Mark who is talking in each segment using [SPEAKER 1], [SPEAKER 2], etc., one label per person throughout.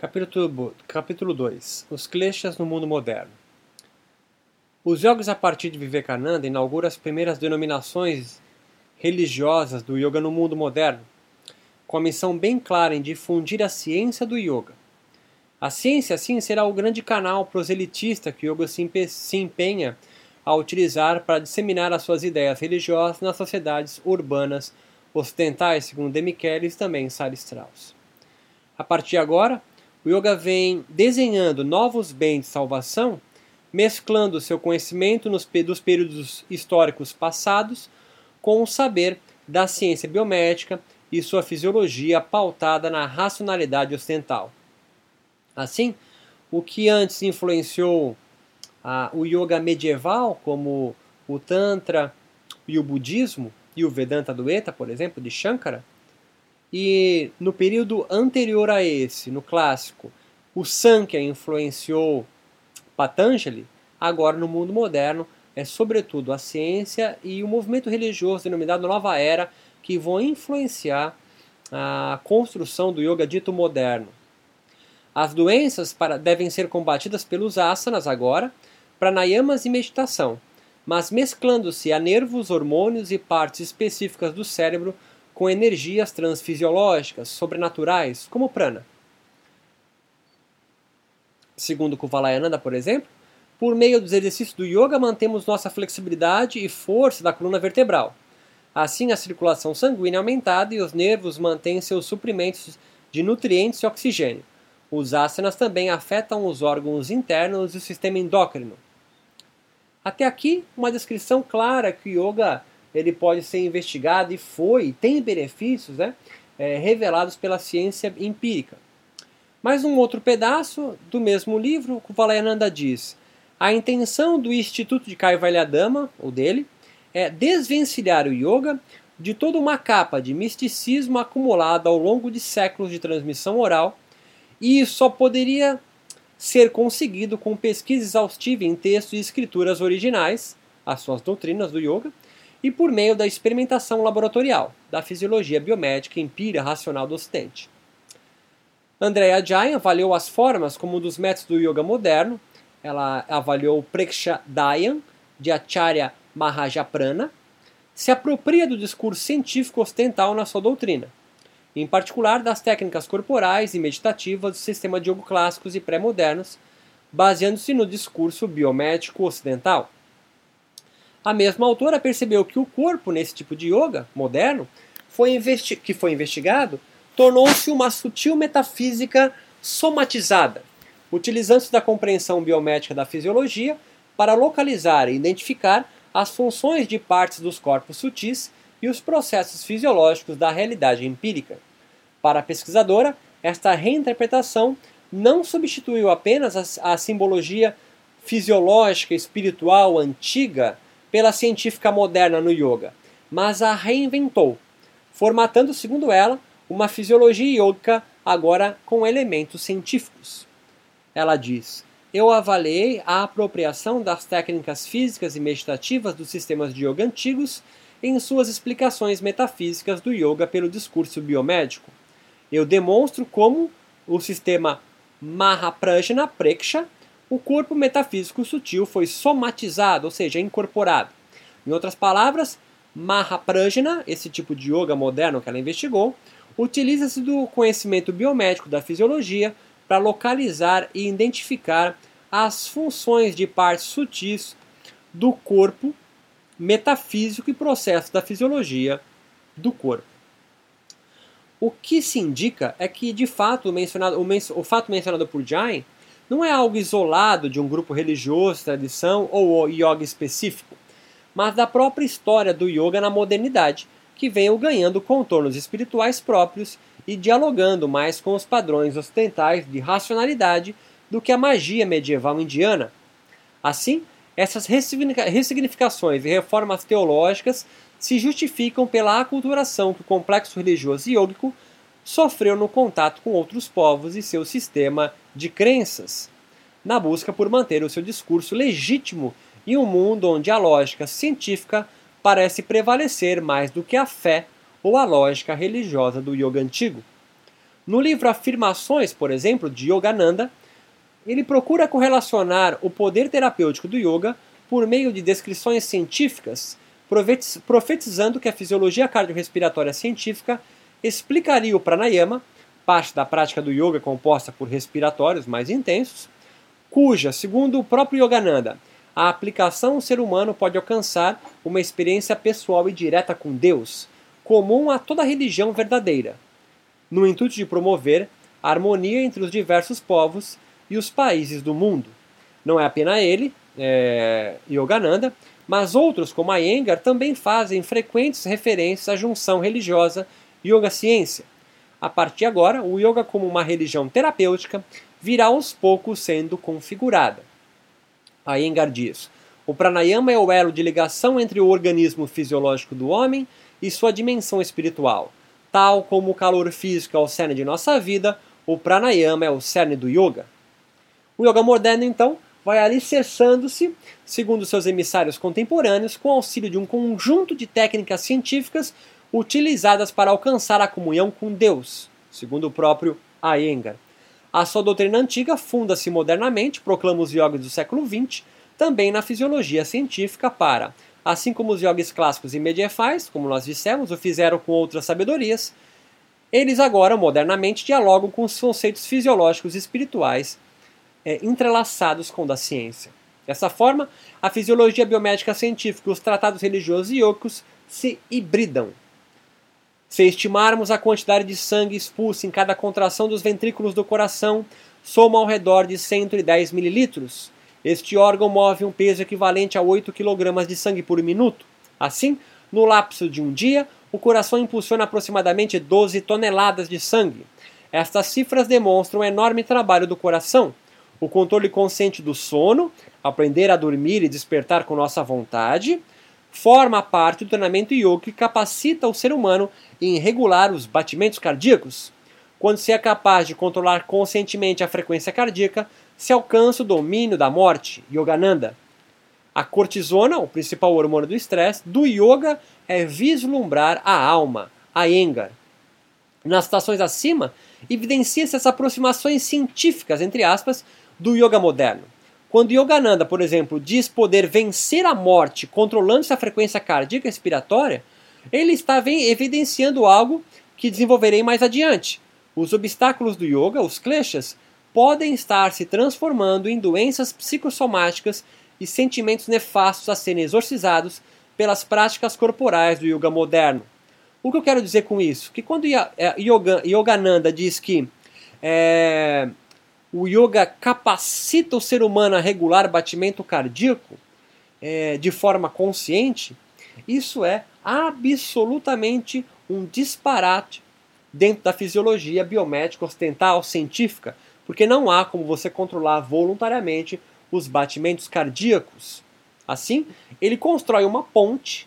[SPEAKER 1] Capítulo, capítulo 2 Os kleshas no mundo moderno Os yogis a partir de Vivekananda inauguram as primeiras denominações religiosas do yoga no mundo moderno, com a missão bem clara em difundir a ciência do yoga. A ciência, assim, será o grande canal proselitista que o yoga se empenha a utilizar para disseminar as suas ideias religiosas nas sociedades urbanas ocidentais, segundo Demichelis e também Sara Strauss. A partir de agora, o yoga vem desenhando novos bens de salvação, mesclando seu conhecimento nos, dos períodos históricos passados com o saber da ciência biomédica e sua fisiologia pautada na racionalidade ocidental. Assim, o que antes influenciou ah, o yoga medieval, como o Tantra e o budismo, e o Vedanta Dueta, por exemplo, de Shankara, e no período anterior a esse, no clássico, o Sankhya influenciou Patanjali, agora no mundo moderno é sobretudo a ciência e o movimento religioso denominado Nova Era que vão influenciar a construção do yoga dito moderno. As doenças para, devem ser combatidas pelos asanas agora, pranayamas e meditação, mas mesclando-se a nervos, hormônios e partes específicas do cérebro com energias transfisiológicas, sobrenaturais, como prana. Segundo Kuvalayananda, por exemplo, por meio dos exercícios do yoga mantemos nossa flexibilidade e força da coluna vertebral. Assim, a circulação sanguínea é aumentada e os nervos mantêm seus suprimentos de nutrientes e oxigênio. Os asanas também afetam os órgãos internos e o sistema endócrino. Até aqui, uma descrição clara que o yoga ele pode ser investigado e foi, tem benefícios né, é, revelados pela ciência empírica. Mais um outro pedaço do mesmo livro, Kuvalayananda diz: a intenção do Instituto de Kaivalyadama, ou dele, é desvencilhar o yoga de toda uma capa de misticismo acumulada ao longo de séculos de transmissão oral, e só poderia ser conseguido com pesquisa exaustiva em textos e escrituras originais, as suas doutrinas do yoga, e por meio da experimentação laboratorial, da fisiologia biomédica empírica racional do Ocidente. Andrea Jain avaliou as formas como um dos métodos do yoga moderno. Ela avaliou o Preksha Dayan, de Acharya Mahajaprana, se apropria do discurso científico ocidental na sua doutrina, em particular das técnicas corporais e meditativas do sistema de yoga clássicos e pré-modernos, baseando-se no discurso biomédico ocidental. A mesma autora percebeu que o corpo nesse tipo de yoga moderno, foi que foi investigado, tornou-se uma sutil metafísica somatizada, utilizando-se da compreensão biométrica da fisiologia para localizar e identificar as funções de partes dos corpos sutis e os processos fisiológicos da realidade empírica. Para a pesquisadora, esta reinterpretação não substituiu apenas a, a simbologia fisiológica espiritual antiga pela científica moderna no yoga, mas a reinventou, formatando, segundo ela, uma fisiologia yoga agora com elementos científicos. Ela diz: Eu avaliei a apropriação das técnicas físicas e meditativas dos sistemas de yoga antigos em suas explicações metafísicas do yoga pelo discurso biomédico. Eu demonstro como o sistema Mahaprajna Preksha o corpo metafísico sutil foi somatizado, ou seja, incorporado. Em outras palavras, Mahaprajna, esse tipo de yoga moderno que ela investigou, utiliza-se do conhecimento biomédico da fisiologia para localizar e identificar as funções de partes sutis do corpo metafísico e processos da fisiologia do corpo. O que se indica é que, de fato, o, mencionado, o, o fato mencionado por Jain não é algo isolado de um grupo religioso, tradição ou yoga específico, mas da própria história do yoga na modernidade, que veio ganhando contornos espirituais próprios e dialogando mais com os padrões ocidentais de racionalidade do que a magia medieval indiana. Assim, essas ressignificações e reformas teológicas se justificam pela aculturação que o complexo religioso iógico sofreu no contato com outros povos e seu sistema de crenças, na busca por manter o seu discurso legítimo em um mundo onde a lógica científica parece prevalecer mais do que a fé ou a lógica religiosa do yoga antigo. No livro Afirmações, por exemplo, de Yogananda, ele procura correlacionar o poder terapêutico do yoga por meio de descrições científicas, profetizando que a fisiologia cardiorrespiratória científica explicaria o pranayama, parte da prática do yoga composta por respiratórios mais intensos, cuja, segundo o próprio Yogananda, a aplicação ao ser humano pode alcançar uma experiência pessoal e direta com Deus, comum a toda religião verdadeira, no intuito de promover a harmonia entre os diversos povos e os países do mundo. Não é apenas ele, é, Yogananda, mas outros, como a Iyengar, também fazem frequentes referências à junção religiosa yoga-ciência. A partir de agora, o yoga como uma religião terapêutica virá aos poucos sendo configurada. Iyengar diz, o pranayama é o elo de ligação entre o organismo fisiológico do homem e sua dimensão espiritual. Tal como o calor físico é o cerne de nossa vida, o pranayama é o cerne do yoga. O yoga moderno, então, vai alicerçando-se, segundo seus emissários contemporâneos, com auxílio de um conjunto de técnicas científicas utilizadas para alcançar a comunhão com Deus, segundo o próprio Iyengar. A sua doutrina antiga funda-se modernamente, proclama os yogis do século XX, também na fisiologia científica para, assim como os yogis clássicos e medievais, como nós dissemos, o fizeram com outras sabedorias, eles agora, modernamente, dialogam com os conceitos fisiológicos e espirituais é, entrelaçados com o da ciência. Dessa forma, a fisiologia biomédica científica e os tratados religiosos e yogos se hibridam. Se estimarmos a quantidade de sangue expulso em cada contração dos ventrículos do coração, soma ao redor de 110 mililitros. Este órgão move um peso equivalente a 8 kg de sangue por minuto. Assim, no lapso de um dia, o coração impulsiona aproximadamente 12 toneladas de sangue. Estas cifras demonstram o enorme trabalho do coração, o controle consciente do sono, aprender a dormir e despertar com nossa vontade, forma parte do treinamento yoga que capacita o ser humano em regular os batimentos cardíacos. Quando se é capaz de controlar conscientemente a frequência cardíaca, se alcança o domínio da morte, Yogananda. A cortisona, o principal hormônio do estresse, do yoga é vislumbrar a alma, a Yengar. Nas citações acima, evidencia-se as aproximações científicas, entre aspas, do yoga moderno. Quando Yogananda, por exemplo, diz poder vencer a morte controlando essa frequência cardíaca respiratória, ele está evidenciando algo que desenvolverei mais adiante. Os obstáculos do yoga, os kleshas, podem estar se transformando em doenças psicossomáticas e sentimentos nefastos a serem exorcizados pelas práticas corporais do yoga moderno. O que eu quero dizer com isso? Que quando é, Yogananda diz que é, o yoga capacita o ser humano a regular batimento cardíaco é, de forma consciente, isso é absolutamente um disparate dentro da fisiologia biomédica ocidental científica, porque não há como você controlar voluntariamente os batimentos cardíacos. Assim, ele constrói uma ponte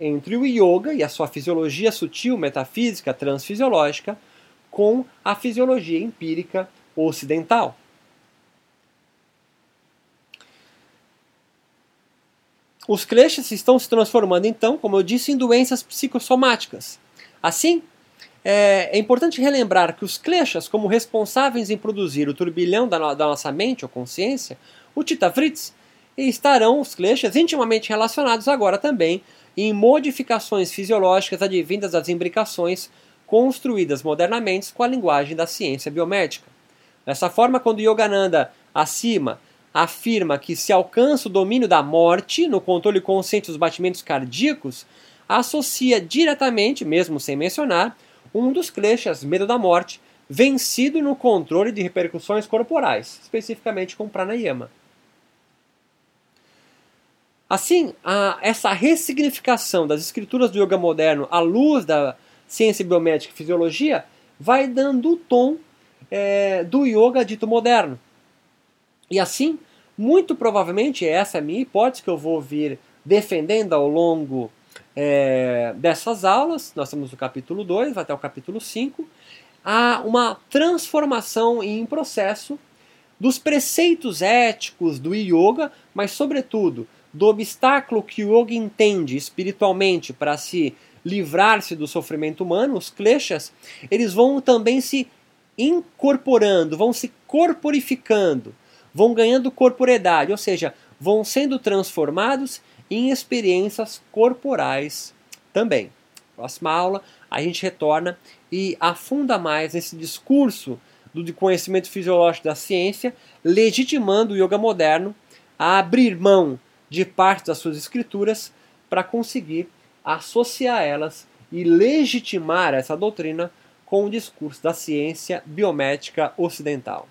[SPEAKER 1] entre o yoga e a sua fisiologia sutil, metafísica, transfisiológica, com a fisiologia empírica ocidental. Os kleshas estão se transformando, então, como eu disse, em doenças psicossomáticas. Assim, é, é importante relembrar que os kleshas, como responsáveis em produzir o turbilhão da, da nossa mente ou consciência, o Titavrits, estarão os kleshas intimamente relacionados agora também em modificações fisiológicas advindas das imbricações construídas modernamente com a linguagem da ciência biomédica. Dessa forma, quando Yogananda, acima, afirma que se alcança o domínio da morte no controle consciente dos batimentos cardíacos, associa diretamente, mesmo sem mencionar, um dos kleshas, medo da morte, vencido no controle de repercussões corporais, especificamente com pranayama. Assim, a, essa ressignificação das escrituras do yoga moderno à luz da ciência biomédica e fisiologia vai dando o tom é, do yoga dito moderno. E assim, muito provavelmente, essa é a minha hipótese que eu vou vir defendendo ao longo é, dessas aulas, nós estamos no capítulo 2 até o capítulo 5, há uma transformação em processo dos preceitos éticos do yoga, mas sobretudo do obstáculo que o yoga entende espiritualmente para se livrar-se do sofrimento humano, os kleshas, eles vão também se incorporando, vão se corporificando, vão ganhando corporeidade, ou seja, vão sendo transformados em experiências corporais também. Próxima aula, a gente retorna e afunda mais esse discurso do conhecimento fisiológico da ciência, legitimando o yoga moderno a abrir mão de parte das suas escrituras para conseguir associar elas e legitimar essa doutrina com o discurso da ciência biomédica ocidental.